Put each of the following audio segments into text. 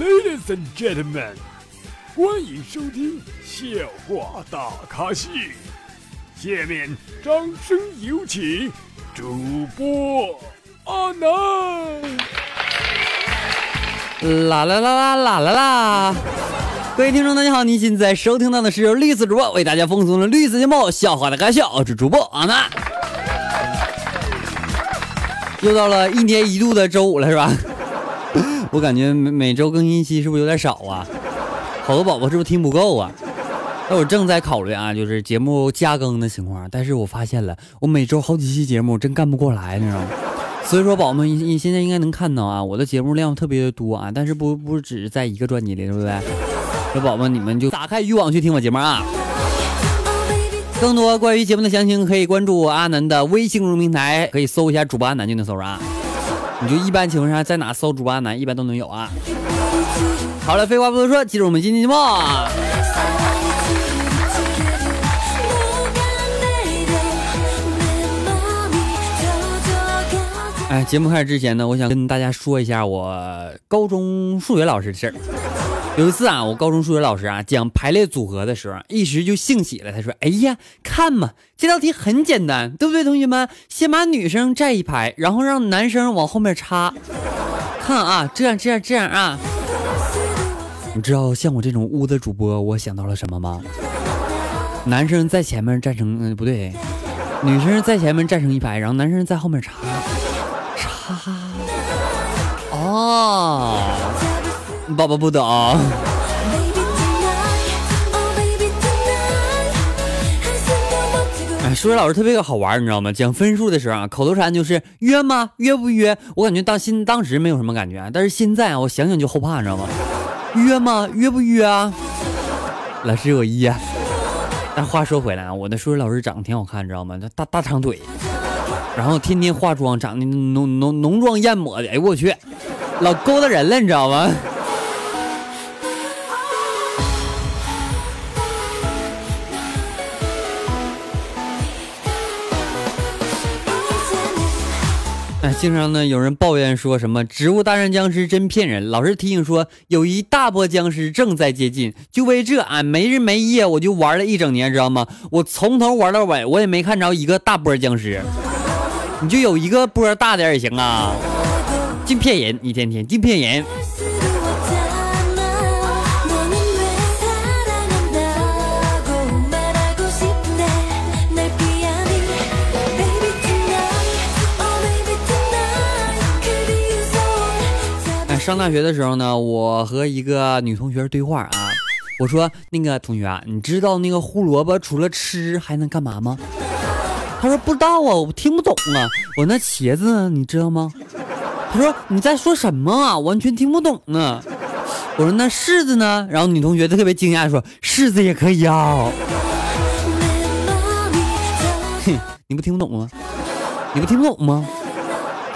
Ladies and gentlemen，欢迎收听笑话大咖秀。下面掌声有请主播阿南。啦啦啦啦啦啦啦！各位听众，大家好，你现在收听到的是由绿色主播为大家奉送的绿色节目《笑话大咖秀》，我是主播阿南。又到了一年一度的周五了，是吧？我感觉每每周更新一期是不是有点少啊？好多宝宝是不是听不够啊？那我正在考虑啊，就是节目加更的情况，但是我发现了，我每周好几期节目真干不过来，你知道吗？所以说，宝宝们，你现在应该能看到啊，我的节目量特别的多啊，但是不不只是在一个专辑里，对不对？那宝宝们，你们就打开渔网去听我节目啊。更多关于节目的详情，可以关注阿南的微信公众平台，可以搜一下主播阿南就能搜着啊。你就一般情况下在哪搜主播阿南，一般都能有啊。好了，废话不多说，进入我们今天节目。哎，节目开始之前呢，我想跟大家说一下我高中数学老师的事儿。有一次啊，我高中数学老师啊讲排列组合的时候，一时就兴起了。他说：“哎呀，看嘛，这道题很简单，对不对，同学们？先把女生站一排，然后让男生往后面插。看啊，这样这样这样啊。你知道像我这种污的主播，我想到了什么吗？男生在前面站成……嗯，不对，女生在前面站成一排，然后男生在后面插。”哦，宝宝不懂。哎，数学老师特别好玩，你知道吗？讲分数的时候啊，口头禅就是约吗？约不约？我感觉当心当时没有什么感觉，但是现在啊，我想想就后怕，你知道吗？约吗？约不约啊？老师我一。但话说回来啊，我的数学老师长得挺好看，你知道吗？他大大长腿。然后天天化妆，长得浓浓浓妆艳抹的，哎呦我去，老勾搭人了，你知道吗？哎，经常呢有人抱怨说什么《植物大战僵尸》真骗人，老师提醒说有一大波僵尸正在接近，就为这俺没日没夜我就玩了一整年，知道吗？我从头玩到尾，我也没看着一个大波僵尸。你就有一个波大点也行啊，净骗人，一天天净骗人。上大学的时候呢，我和一个女同学对话啊，我说那个同学啊，你知道那个胡萝卜除了吃还能干嘛吗？他说不知道啊，我听不懂啊。我那茄子呢，你知道吗？他说你在说什么啊？完全听不懂呢。我说那柿子呢？然后女同学特别惊讶说柿子也可以啊。哼，你不听不懂吗？你不听不懂吗？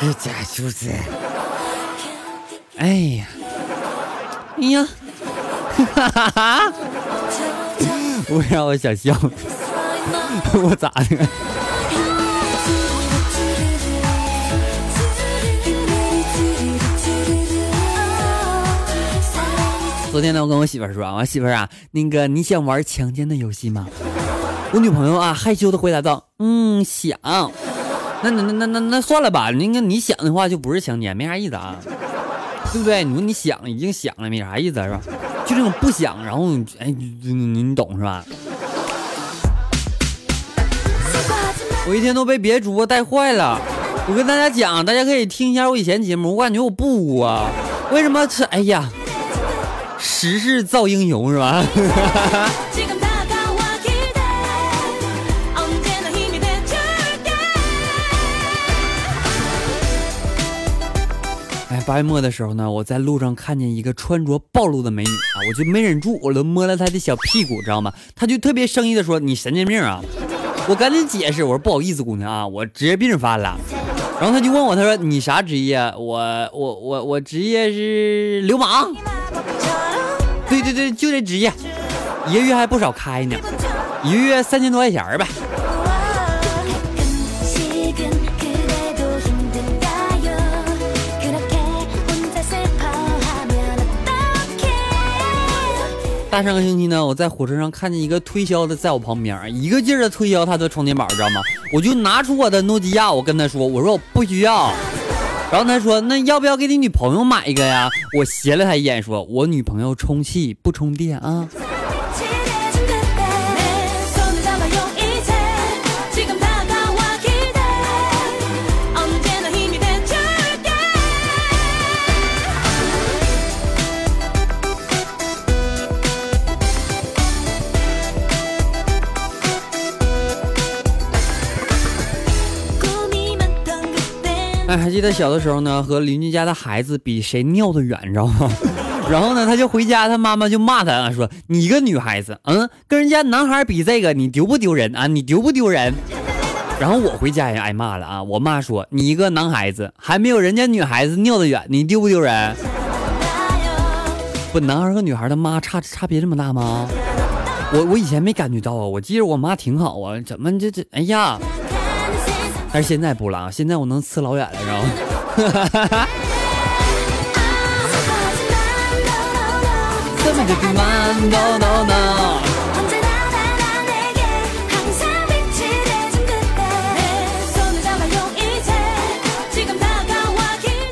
这假兔子。哎呀，哎呀，哈哈哈！我让我想笑，我咋的？昨天呢，我跟我媳妇儿说啊，我媳妇儿啊，那个你想玩强奸的游戏吗？我女朋友啊，害羞的回答道：“嗯，想。那那那那那那算了吧，那个你想的话就不是强奸，没啥意思啊，对不对？你说你想已经想了，没啥意思是吧？就这种不想，然后哎，你你懂是吧？我一天都被别的主播带坏了。我跟大家讲，大家可以听一下我以前节目，我感觉我不污啊，为什么这？哎呀。”时势造英雄是吧？八月末的时候呢，我在路上看见一个穿着暴露的美女啊，我就没忍住，我都摸了她的小屁股，知道吗？她就特别生硬的说：“你神经病啊！” 我赶紧解释，我说：“不好意思，姑娘啊，我职业病犯了。”然后她就问我，她说：“你啥职业？我我我我职业是流氓。”对对对，就这职业，一个月还不少开呢，一个月三千多块钱呗。大上个星期呢，我在火车上看见一个推销的在我旁边，一个劲儿的推销他的充电宝，知道吗？我就拿出我的诺基亚，我跟他说，我说我不需要。然后他说，那要不要给你女朋友买一个呀？我斜了他一眼，说我女朋友充气不充电啊。还记得小的时候呢，和邻居家的孩子比谁尿的远，你知道吗？然后呢，他就回家，他妈妈就骂他啊，说你一个女孩子，嗯，跟人家男孩比这个，你丢不丢人啊？你丢不丢人？然后我回家也挨骂了啊，我妈说你一个男孩子还没有人家女孩子尿的远，你丢不丢人？不，男孩和女孩的妈差差别这么大吗？我我以前没感觉到啊，我记得我妈挺好啊，怎么这这，哎呀！但是现在不了！现在我能呲老远了，知道吗？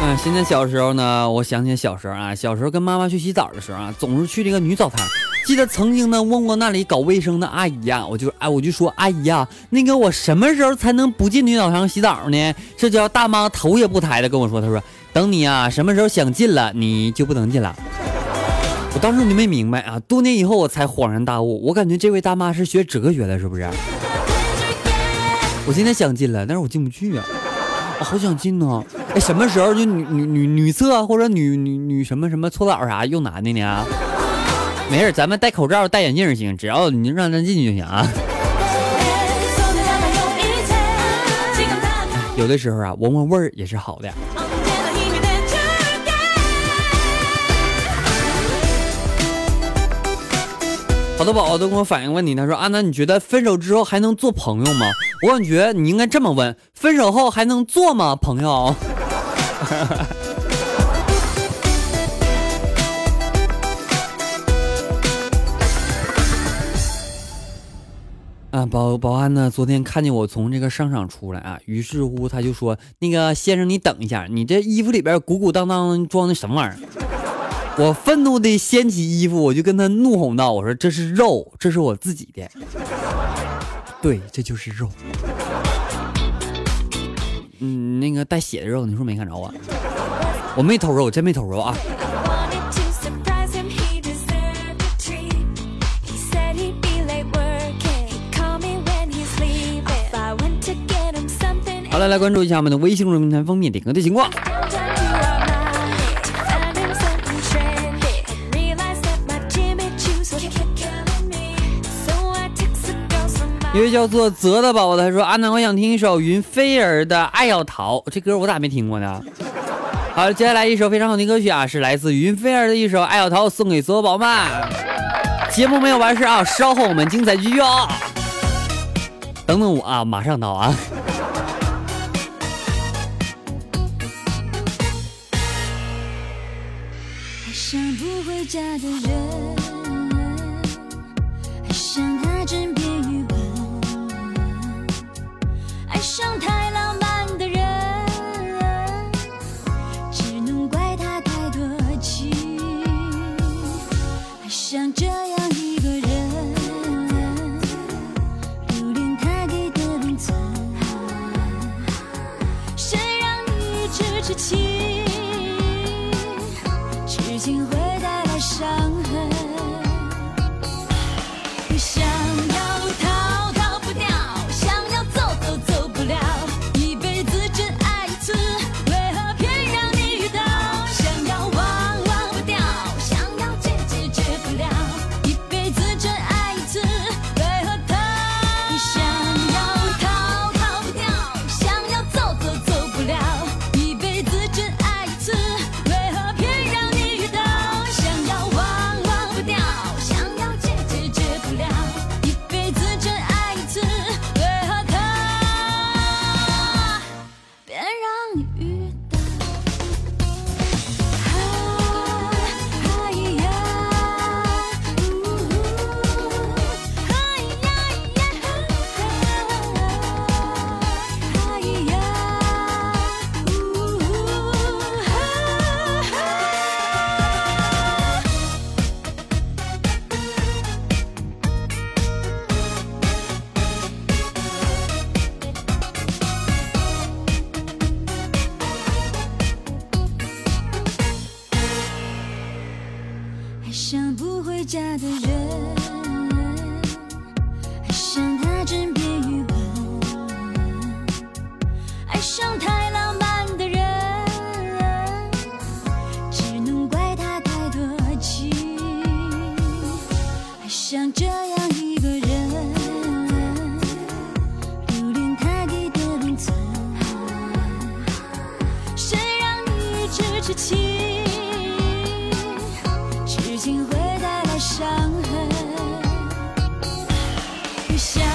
嗯，现在小时候呢，我想起小时候啊，小时候跟妈妈去洗澡的时候啊，总是去这个女澡堂。记得曾经呢问过那里搞卫生的阿姨呀，我就哎我就说阿姨呀，那个我什么时候才能不进女澡堂洗澡呢？这叫大妈头也不抬的跟我说，她说等你啊什么时候想进了你就不能进了。我当时我就没明白啊，多年以后我才恍然大悟，我感觉这位大妈是学哲学的，是不是？我现在想进了，但是我进不去啊，我好想进呢。哎，什么时候就女女女女厕或者女女女什么什么搓澡啥用男的呢？没事，咱们戴口罩、戴眼镜行，只要你让咱进去就行啊。有的时候啊，闻闻味儿也是好的。好多宝宝都跟我反映问题，他说：“阿南，你觉得分手之后还能做朋友吗？”我感觉你应该这么问：分手后还能做吗，朋友？啊，保保安呢？昨天看见我从这个商场出来啊，于是乎他就说：“那个先生，你等一下，你这衣服里边鼓鼓荡荡装的什么玩意儿？” 我愤怒的掀起衣服，我就跟他怒吼道：“我说这是肉，这是我自己的，对，这就是肉。嗯，那个带血的肉，你是不是没看着啊？我没偷肉，真没偷肉啊。”好了，来关注一下我们的微信公众平台封面点歌的情况。一位叫做泽的宝宝他说：“阿南，我想听一首云飞儿的《爱要逃》，这歌我咋没听过呢？”好，接下来一首非常好听歌曲啊，是来自云飞儿的一首《爱要逃》，送给所有宝宝们。节目没有完事啊，稍后我们精彩继续啊！等等我啊，马上到啊！回家的人，爱上他枕边余温，爱上太浪漫的人，只能怪他太多情，爱上这样一个人，留恋他给的温存，谁让你一直痴情，痴情像不回家的人。想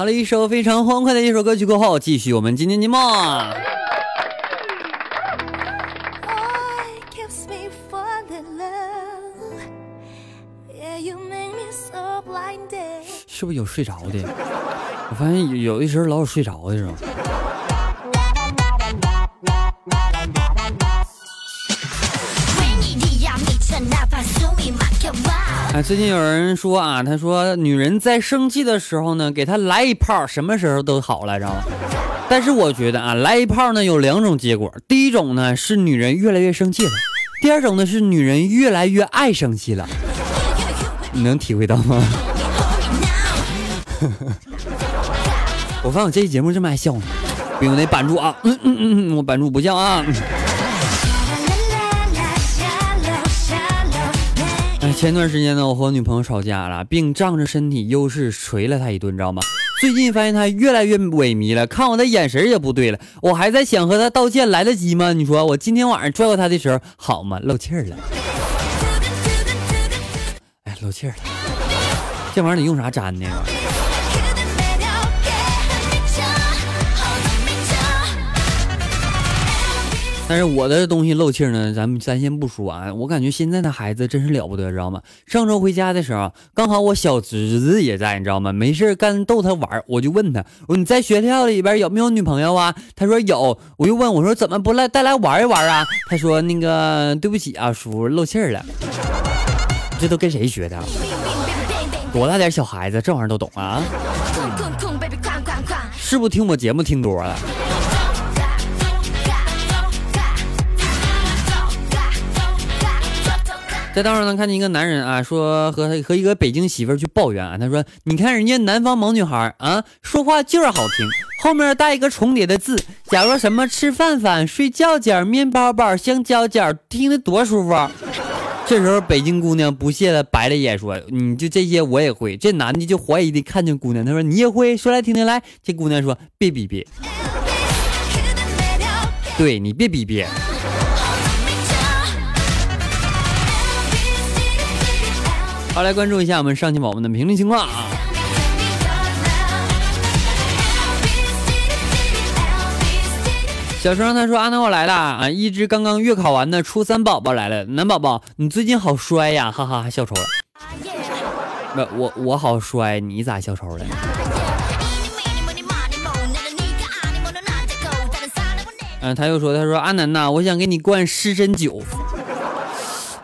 好了，一首非常欢快的一首歌曲过后，继续我们今天节目。是不是有睡着的？我发现有有的时候老有睡着的时候。哎，最近有人说啊，他说女人在生气的时候呢，给她来一炮，什么时候都好了，知道吗？但是我觉得啊，来一炮呢有两种结果，第一种呢是女人越来越生气了，第二种呢是女人越来越爱生气了。你能体会到吗？我发现我这期节目这么爱笑呢，不用得板住啊，嗯嗯嗯，我板住不笑啊。前段时间呢，我和我女朋友吵架了，并仗着身体优势捶了她一顿，知道吗？最近发现她越来越萎靡了，看我的眼神也不对了。我还在想和她道歉，来得及吗？你说我今天晚上拽过她的时候好吗？漏气儿了，哎，漏气儿了。这玩意儿得用啥粘呢？但是我的东西漏气儿呢，咱们咱先不说啊。我感觉现在的孩子真是了不得，知道吗？上周回家的时候，刚好我小侄子也在，你知道吗？没事干逗他玩，我就问他，我说你在学校里边有没有女朋友啊？他说有，我就问我说怎么不来带来玩一玩啊？他说那个对不起啊，叔漏气儿了。这都跟谁学的？多大点小孩子这玩意儿都懂啊？是不是听我节目听多了？在道上呢，看见一个男人啊，说和和一个北京媳妇儿去抱怨啊，他说：“你看人家南方萌女孩啊，说话就是好听，后面带一个重叠的字，假如什么吃饭饭、睡觉觉、面包包、香蕉蕉，听得多舒服。”啊。这时候北京姑娘不屑的白了眼说：“你就这些我也会。”这男的就怀疑的看见姑娘，他说：“你也会？说来听听来。”这姑娘说：“别逼逼，对你别逼逼。”好，来关注一下我们上期宝宝们的评论情况啊。小声他说：“阿南，我来了啊！一只刚刚月考完的初三宝宝来了。男宝宝，你最近好衰呀，哈哈，笑抽了。不，我我好衰，你咋笑抽了？嗯、他又说，他说阿南呐，我想给你灌湿身酒。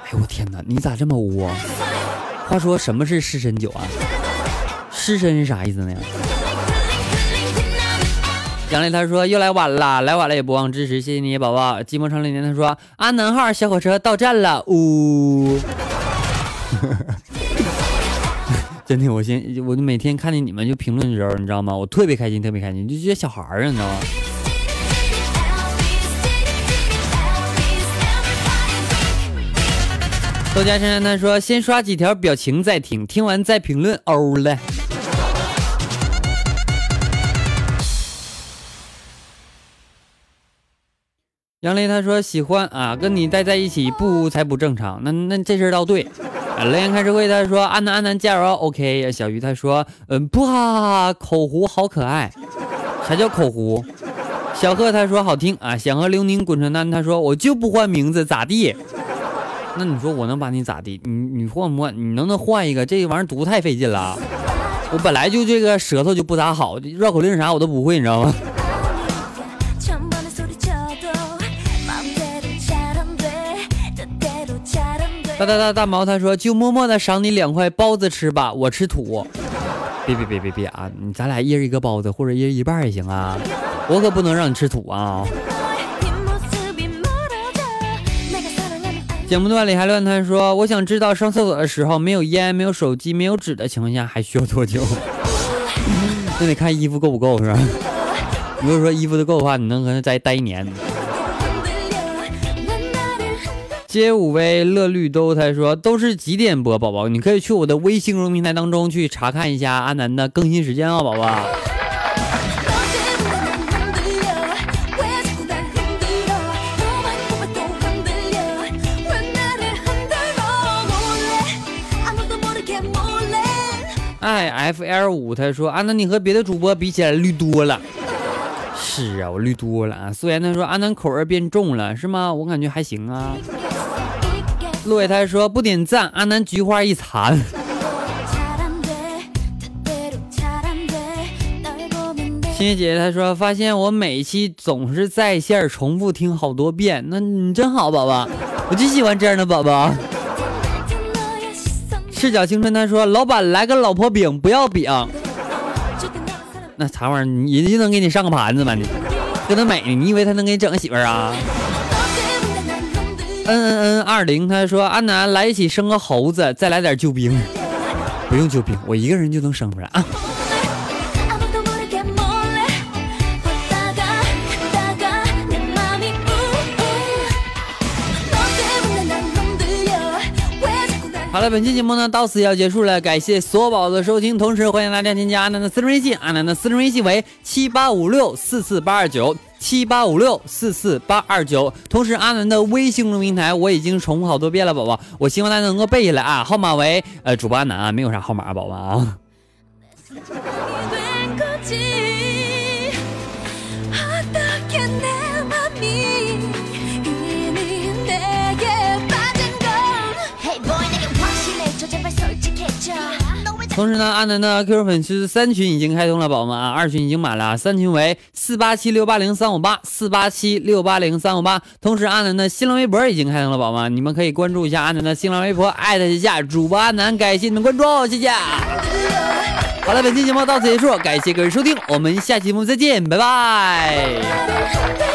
哎呦我天哪，你咋这么污啊？话说什么是湿身酒啊？湿身是啥意思呢？杨磊他说又来晚了，来晚了也不忘支持，谢谢你宝宝。寂寞长流年他说安南号小火车到站了，呜。真的，我现我就每天看见你们就评论的时候，你知道吗？我特别开心，特别开心，就觉得小孩儿啊，你知道吗？豆家珊珊他说先刷几条表情再听，听完再评论，欧了。杨雷他说喜欢啊，跟你待在一起不才不正常。那那这事儿倒对。啊，雷言开智慧他说安南安南加油，OK。小鱼他说嗯不哈哈，口胡好可爱。啥叫口胡？小贺他说好听啊，想和刘宁滚床单他说我就不换名字咋地？那你说我能把你咋地？你你换不换？你能不能换一个？这玩意儿读太费劲了，我本来就这个舌头就不咋好，绕口令啥我都不会，你知道吗？大大大大毛他说就默默的赏你两块包子吃吧，我吃土。别别别别别啊！你咱俩一人一个包子，或者一人一半也行啊，我可不能让你吃土啊。节目段里还乱谈说，我想知道上厕所的时候没有烟、没有手机、没有纸的情况下还需要多久？那得看衣服够不够是吧？如果说衣服都够的话，你能和他再待一年。街舞威乐绿都他说都是几点播，宝宝？你可以去我的微信公众平台当中去查看一下阿南的更新时间啊、宝宝。i f l 五，他说阿南你和别的主播比起来绿多了。是啊，我绿多了啊。素颜他说阿南口味变重了，是吗？我感觉还行啊。路伟他说不点赞，阿南菊花一残。欣欣姐姐她说发现我每期总是在线重复听好多遍，那你真好宝宝，我就喜欢这样的宝宝。赤脚青春他说老板来个老婆饼不要饼。那啥玩意儿人家能给你上个盘子吗？你搁那美你以为他能给你整个媳妇儿啊？嗯嗯嗯二零他说安南来一起生个猴子再来点救兵。不用救兵我一个人就能生出来。啊好了，本期节目呢到此要结束了，感谢所有宝宝的收听，同时欢迎大家添加阿南的私人微信，阿南的私人微信为七八五六四四八二九。七八五六四四八二九，同时阿南的微信公众平台我已经重复好多遍了，宝宝，我希望大家能够背下来啊，号码为呃主播阿南啊，没有啥号码，宝宝啊。同时呢阿南的 qq 粉丝三群已经开通了宝宝们啊二群已经满了三群为四八七六八零三五八四八七六八零三五八。同时阿南的新浪微博已经开通了宝宝们你们可以关注一下阿南的新浪微博艾特一下主播阿南感谢你们关注谢谢。好了本期节目到此结束感谢各位收听我们下期节目再见拜拜。